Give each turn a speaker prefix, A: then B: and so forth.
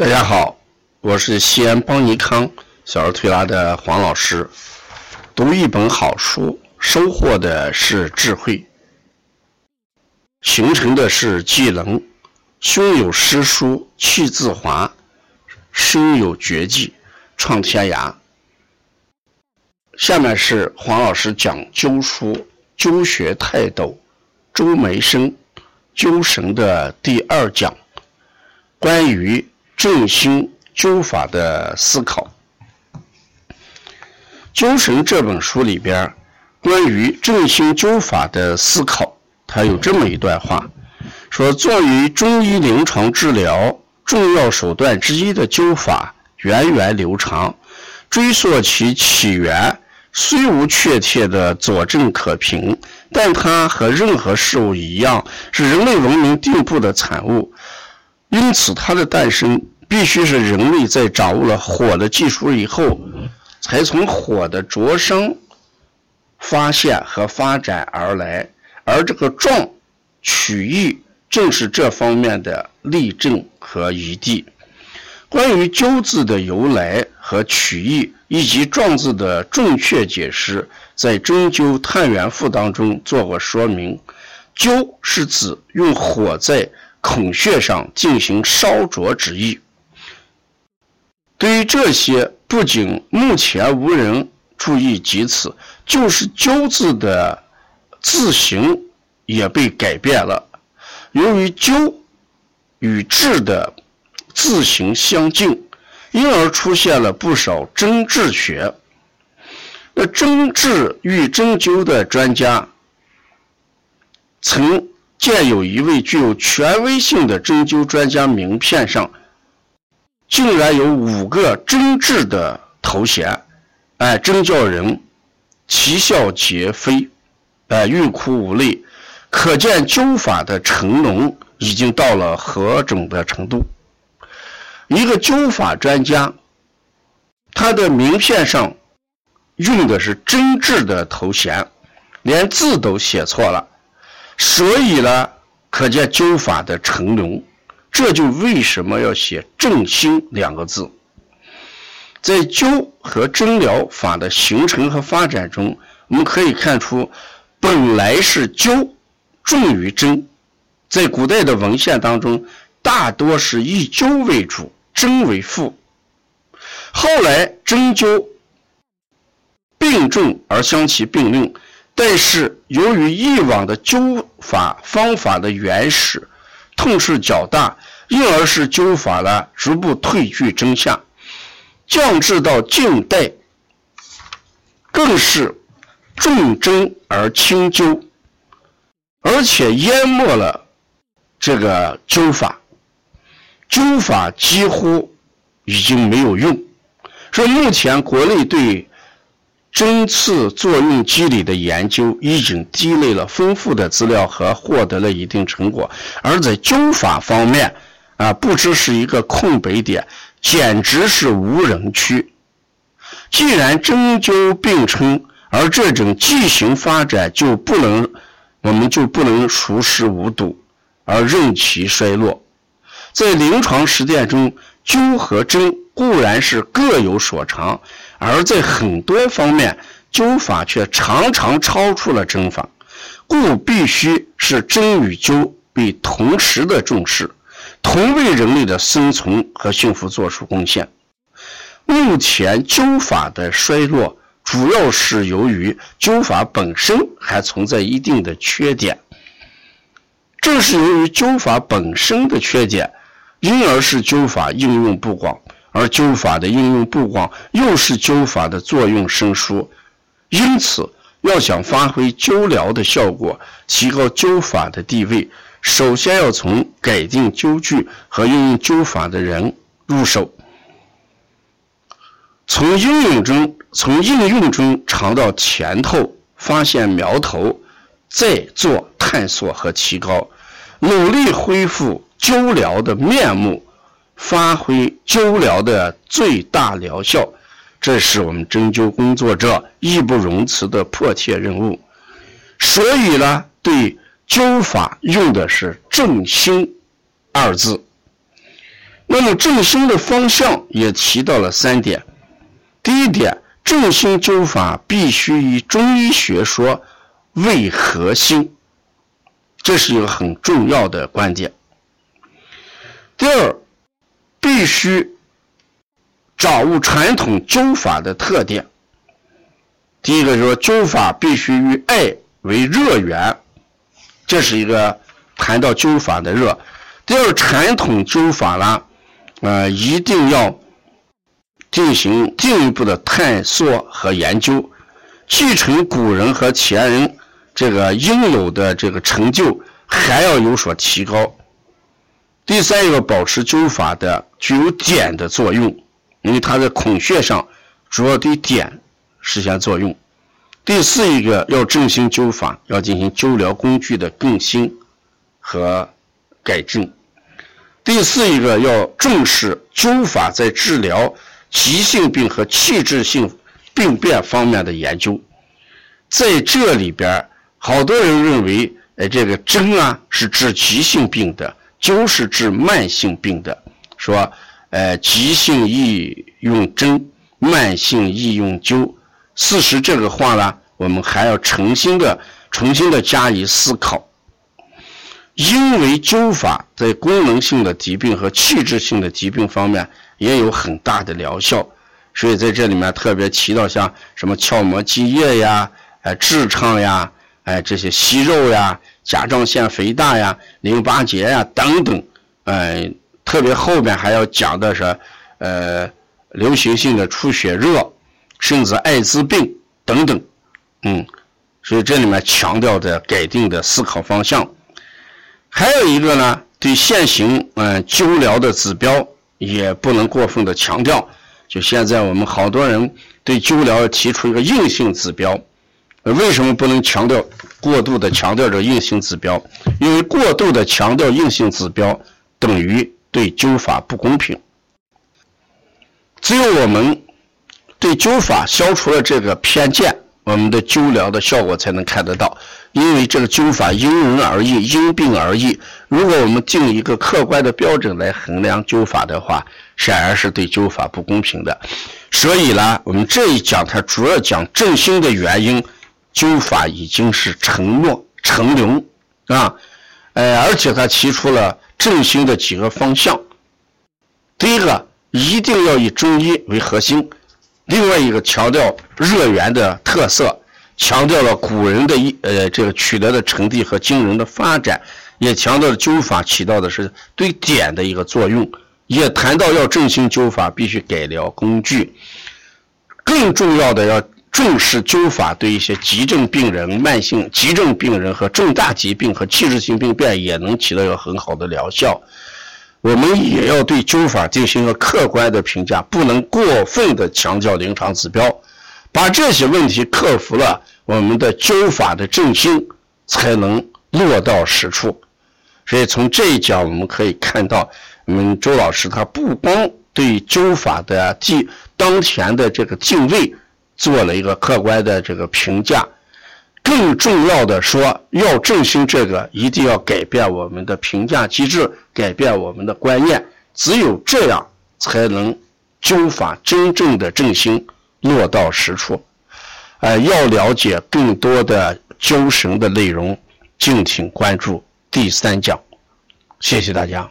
A: 大家好，我是西安邦尼康小儿推拿的黄老师。读一本好书，收获的是智慧，形成的是技能。胸有诗书气自华，身有绝技创天涯。下面是黄老师讲灸书灸学泰斗周梅生灸神的第二讲，关于。正心灸法的思考，《灸神》这本书里边，关于正心灸法的思考，它有这么一段话，说作为中医临床治疗重要手段之一的灸法，源远流长，追溯其起源，虽无确切的佐证可凭，但它和任何事物一样，是人类文明进步的产物。因此，它的诞生必须是人类在掌握了火的技术以后，才从火的灼伤发现和发展而来。而这个壮取义，正是这方面的例证和余地。关于“灸”字的由来和取义，以及“壮”字的正确解释，在《针灸探源赋》当中做过说明。灸是指用火在孔穴上进行烧灼之意。对于这些，不仅目前无人注意及此，就是“灸”字的字形也被改变了。由于“灸”与“治”的字形相近，因而出现了不少针治学。那针治与针灸的专家，曾。见有一位具有权威性的针灸专家名片上，竟然有五个真挚的头衔，哎，真叫人啼笑皆非，哎，欲哭无泪，可见灸法的成龙已经到了何种的程度。一个灸法专家，他的名片上用的是真挚的头衔，连字都写错了。所以呢，可见灸法的成龙，这就为什么要写“正心”两个字。在灸和针疗法的形成和发展中，我们可以看出，本来是灸重于针，在古代的文献当中，大多是以灸为主，针为辅。后来针灸并重而相提并论。但是，由于以往的灸法方法的原始，痛势较大，因而使灸法呢逐步退居真相，降至到近代，更是重针而轻灸，而且淹没了这个灸法，灸法几乎已经没有用。说目前国内对。针刺作用机理的研究已经积累了丰富的资料和获得了一定成果，而在灸法方面，啊，不知是一个空白点，简直是无人区。既然针灸并称，而这种剂型发展就不能，我们就不能熟视无睹而任其衰落。在临床实践中，灸和针固然是各有所长。而在很多方面，灸法却常常超出了针法，故必须是针与灸被同时的重视，同为人类的生存和幸福做出贡献。目前灸法的衰落，主要是由于灸法本身还存在一定的缺点。正是由于灸法本身的缺点，因而使灸法应用不广。而灸法的应用不广，又是灸法的作用生疏，因此要想发挥灸疗的效果，提高灸法的地位，首先要从改进灸具和应用灸法的人入手，从应用中从应用中尝到甜头，发现苗头，再做探索和提高，努力恢复灸疗的面目。发挥灸疗的最大疗效，这是我们针灸工作者义不容辞的迫切任务。所以呢，对灸法用的是“正心”二字。那么正兴的方向也提到了三点。第一点，正兴灸法必须以中医学说为核心，这是一个很重要的观点。第二，必须掌握传统灸法的特点。第一个说，灸法必须以艾为热源，这是一个谈到灸法的热。第二，传统灸法呢？呃，一定要进行进一步的探索和研究，继承古人和前人这个应有的这个成就，还要有所提高。第三一个，保持灸法的具有点的作用，因为它在孔穴上主要对点实现作用。第四一个，要振兴灸法，要进行灸疗工具的更新和改正。第四一个要重视灸法在治疗急性病和器质性病变方面的研究，在这里边，好多人认为，哎，这个针啊是治急性病的，灸是治慢性病的，说，呃，急性宜用针，慢性宜用灸。事实这个话呢，我们还要重新的、重新的加以思考。因为灸法在功能性的疾病和器质性的疾病方面也有很大的疗效，所以在这里面特别提到像什么鞘膜积液呀、哎痔疮呀、哎这些息肉呀、甲状腺肥大呀、淋巴结呀等等，嗯特别后面还要讲的是呃流行性的出血热，甚至艾滋病等等，嗯，所以这里面强调的改定的思考方向。还有一个呢，对现行嗯灸疗的指标也不能过分的强调。就现在我们好多人对灸疗提出一个硬性指标，为什么不能强调过度的强调这硬性指标？因为过度的强调硬性指标等于对灸法不公平。只有我们对灸法消除了这个偏见。我们的灸疗的效果才能看得到，因为这个灸法因人而异，因病而异。如果我们定一个客观的标准来衡量灸法的话，显然是对灸法不公平的。所以呢，我们这一讲它主要讲振兴的原因，灸法已经是承诺成流啊，呃，而且他提出了振兴的几个方向。第一个，一定要以中医为核心。另外一个强调热源的特色，强调了古人的一呃这个取得的成绩和惊人的发展，也强调了灸法起到的是对点的一个作用，也谈到要振兴灸法必须改良工具，更重要的要重视灸法对一些急症病人、慢性急症病人和重大疾病和器质性病变也能起到一个很好的疗效。我们也要对灸法进行一个客观的评价，不能过分的强调临床指标，把这些问题克服了，我们的灸法的振兴才能落到实处。所以从这一讲我们可以看到，我们周老师他不光对灸法的即当前的这个定位做了一个客观的这个评价。更重要的说，要振兴这个，一定要改变我们的评价机制，改变我们的观念。只有这样，才能灸法真正的振兴落到实处。呃，要了解更多的灸神的内容，敬请关注第三讲。谢谢大家。